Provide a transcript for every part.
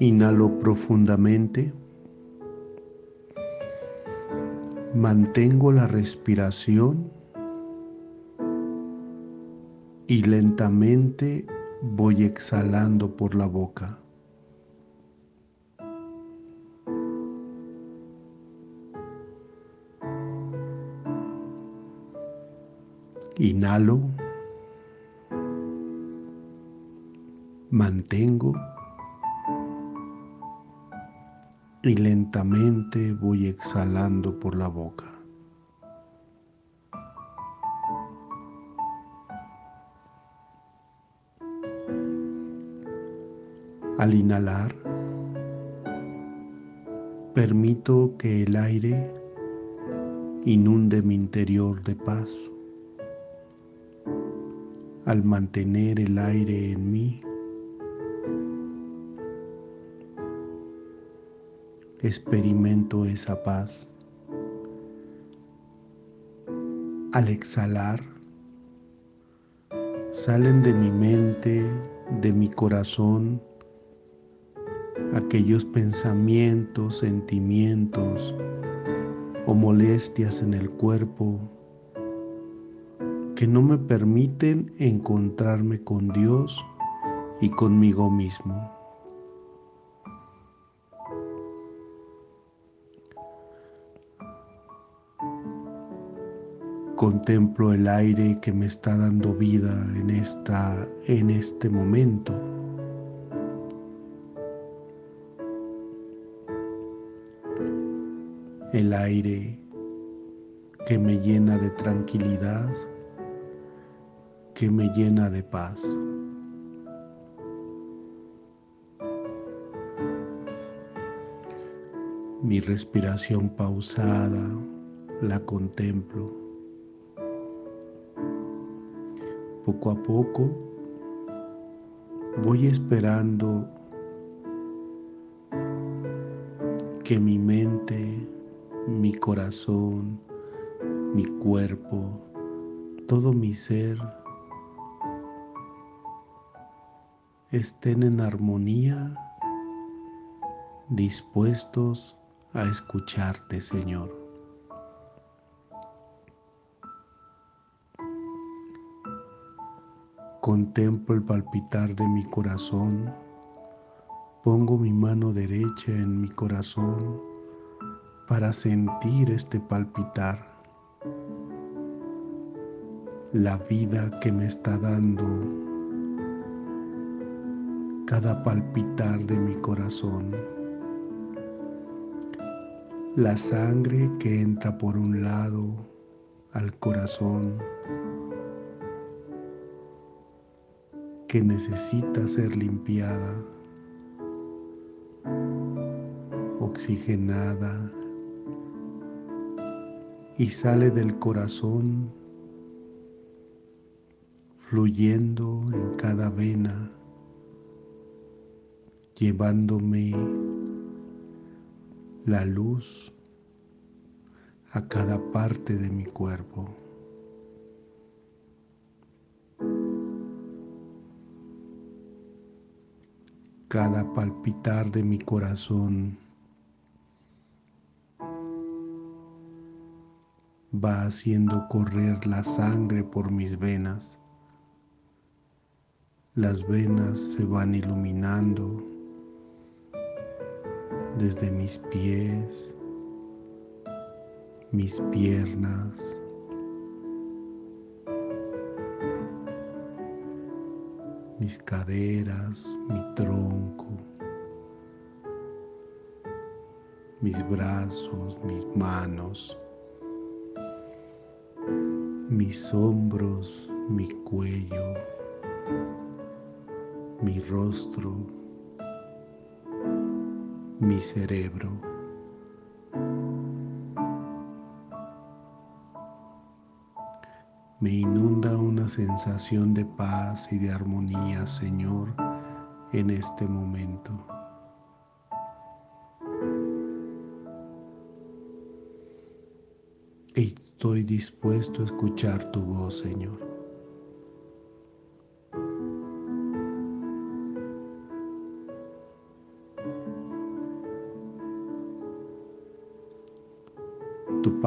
Inhalo profundamente. Mantengo la respiración y lentamente voy exhalando por la boca. Inhalo, mantengo y lentamente voy exhalando por la boca. Al inhalar, permito que el aire inunde mi interior de paz. Al mantener el aire en mí, experimento esa paz. Al exhalar, salen de mi mente, de mi corazón, aquellos pensamientos, sentimientos o molestias en el cuerpo que no me permiten encontrarme con Dios y conmigo mismo. Contemplo el aire que me está dando vida en, esta, en este momento. El aire que me llena de tranquilidad, que me llena de paz. Mi respiración pausada la contemplo. Poco a poco voy esperando que mi mente, mi corazón, mi cuerpo, todo mi ser estén en armonía, dispuestos a escucharte, Señor. Contemplo el palpitar de mi corazón. Pongo mi mano derecha en mi corazón para sentir este palpitar. La vida que me está dando cada palpitar de mi corazón. La sangre que entra por un lado al corazón que necesita ser limpiada, oxigenada y sale del corazón fluyendo en cada vena, llevándome la luz a cada parte de mi cuerpo. Cada palpitar de mi corazón va haciendo correr la sangre por mis venas. Las venas se van iluminando desde mis pies, mis piernas, mis caderas, mi tronco, mis brazos, mis manos, mis hombros, mi cuello, mi rostro, mi cerebro. Me inunda una sensación de paz y de armonía, Señor, en este momento. Estoy dispuesto a escuchar tu voz, Señor.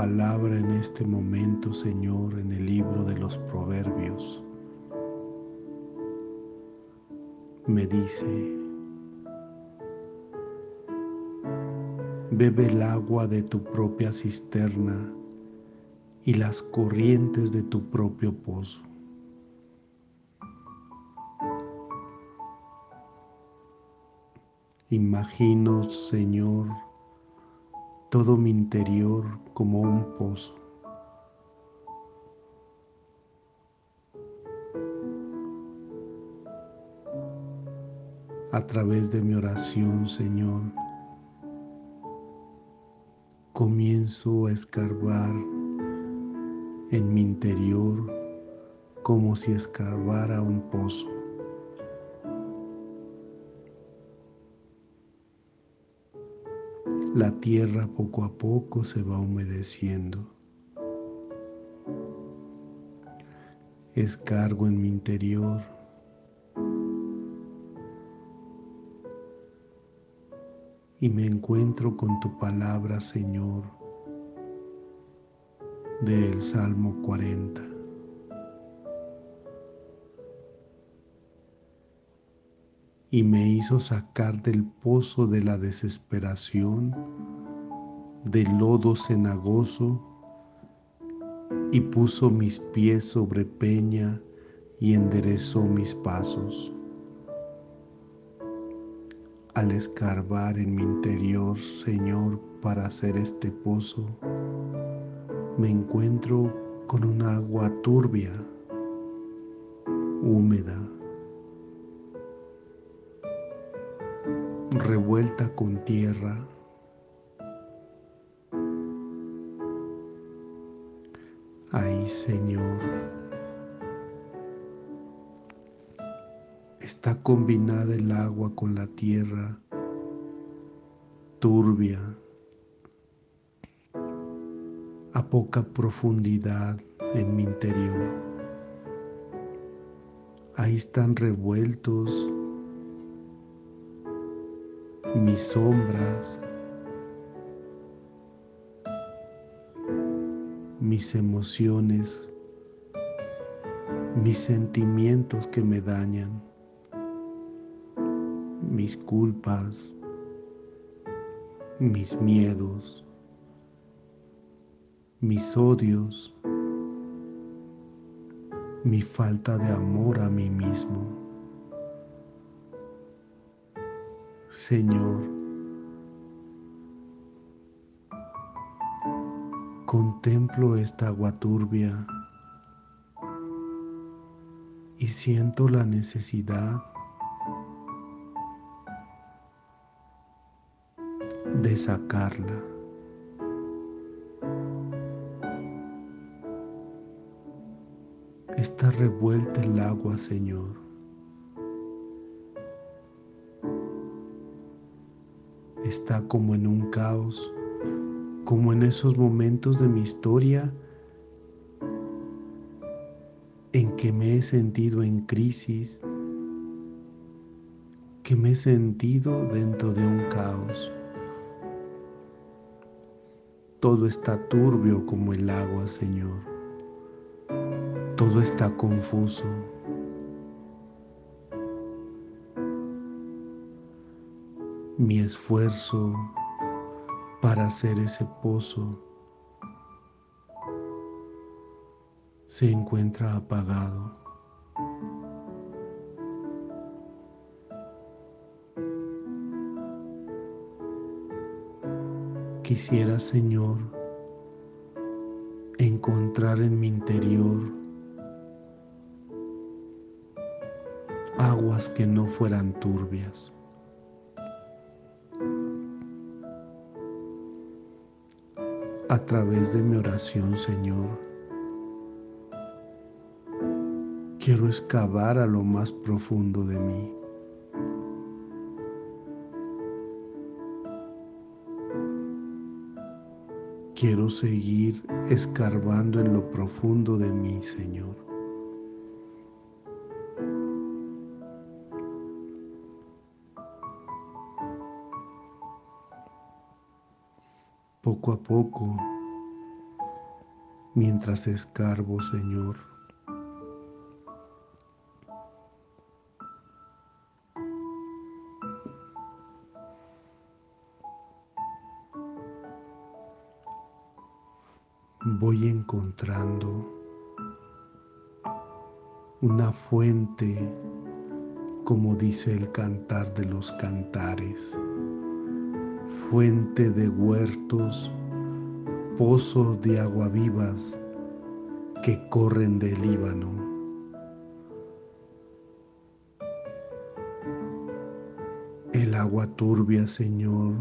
Palabra en este momento, Señor, en el libro de los proverbios, me dice, bebe el agua de tu propia cisterna y las corrientes de tu propio pozo. Imagino, Señor, todo mi interior como un pozo. A través de mi oración, Señor, comienzo a escarbar en mi interior como si escarbara un pozo. La tierra poco a poco se va humedeciendo. Escargo en mi interior. Y me encuentro con tu palabra, Señor, del Salmo 40. Y me hizo sacar del pozo de la desesperación, del lodo cenagoso, y puso mis pies sobre peña y enderezó mis pasos. Al escarbar en mi interior, Señor, para hacer este pozo, me encuentro con un agua turbia, húmeda, revuelta con tierra. Ahí, Señor, está combinada el agua con la tierra turbia, a poca profundidad en mi interior. Ahí están revueltos mis sombras, mis emociones, mis sentimientos que me dañan, mis culpas, mis miedos, mis odios, mi falta de amor a mí mismo. Señor, contemplo esta agua turbia y siento la necesidad de sacarla. Está revuelta el agua, Señor. Está como en un caos, como en esos momentos de mi historia en que me he sentido en crisis, que me he sentido dentro de un caos. Todo está turbio como el agua, Señor. Todo está confuso. Mi esfuerzo para hacer ese pozo se encuentra apagado. Quisiera, Señor, encontrar en mi interior aguas que no fueran turbias. A través de mi oración, Señor. Quiero excavar a lo más profundo de mí. Quiero seguir escarbando en lo profundo de mí, Señor. Poco a poco mientras escarbo, Señor. Voy encontrando una fuente, como dice el cantar de los cantares, fuente de huertos pozos de agua vivas que corren del Líbano. El agua turbia, Señor,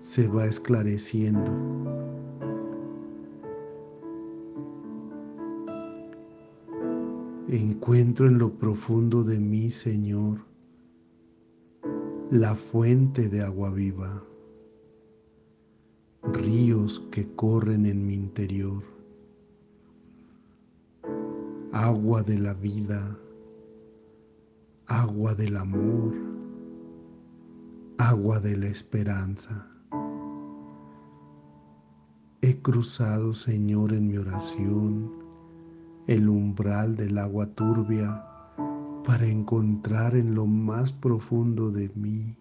se va esclareciendo. Encuentro en lo profundo de mí, Señor, la fuente de agua viva ríos que corren en mi interior, agua de la vida, agua del amor, agua de la esperanza. He cruzado, Señor, en mi oración el umbral del agua turbia para encontrar en lo más profundo de mí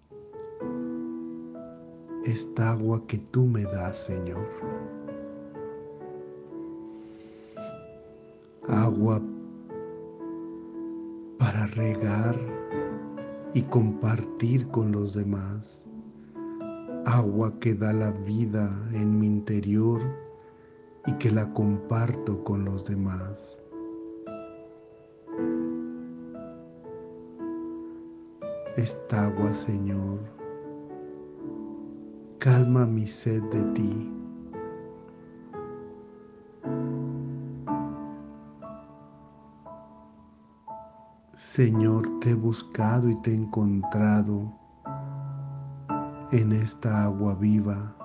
esta agua que tú me das, Señor. Agua para regar y compartir con los demás. Agua que da la vida en mi interior y que la comparto con los demás. Esta agua, Señor, calma mi sed de ti. Señor, te he buscado y te he encontrado en esta agua viva.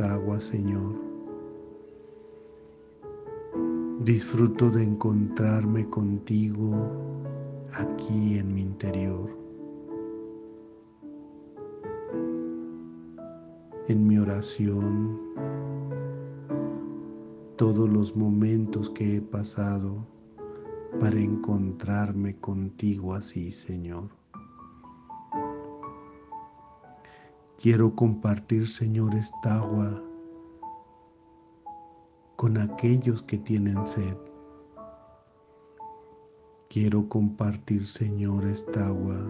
Agua, Señor. Disfruto de encontrarme contigo aquí en mi interior. En mi oración, todos los momentos que he pasado para encontrarme contigo así, Señor. Quiero compartir, Señor, esta agua con aquellos que tienen sed. Quiero compartir, Señor, esta agua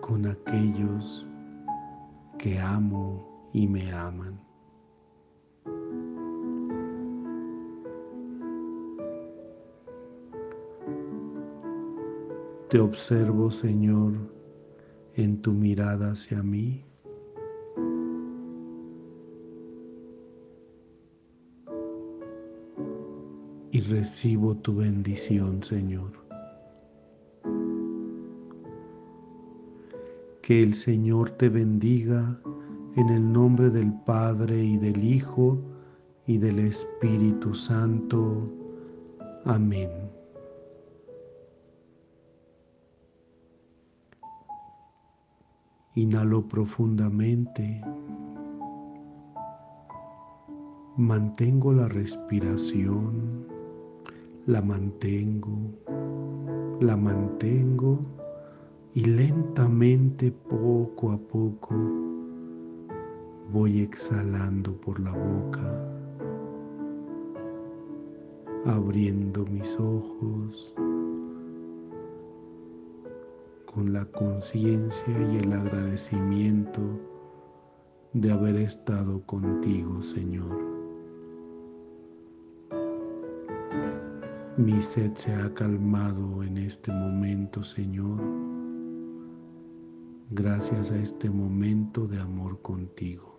con aquellos que amo y me aman. Te observo, Señor, en tu mirada hacia mí. Y recibo tu bendición, Señor. Que el Señor te bendiga en el nombre del Padre y del Hijo y del Espíritu Santo. Amén. Inhalo profundamente. Mantengo la respiración. La mantengo. La mantengo. Y lentamente, poco a poco, voy exhalando por la boca. Abriendo mis ojos con la conciencia y el agradecimiento de haber estado contigo, Señor. Mi sed se ha calmado en este momento, Señor, gracias a este momento de amor contigo.